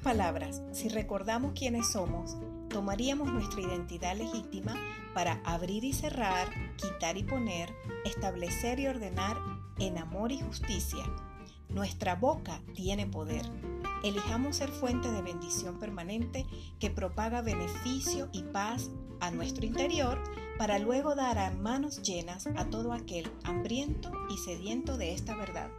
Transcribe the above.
palabras, si recordamos quiénes somos, tomaríamos nuestra identidad legítima para abrir y cerrar, quitar y poner, establecer y ordenar en amor y justicia. Nuestra boca tiene poder. Elijamos ser fuente de bendición permanente que propaga beneficio y paz a nuestro interior para luego dar a manos llenas a todo aquel hambriento y sediento de esta verdad.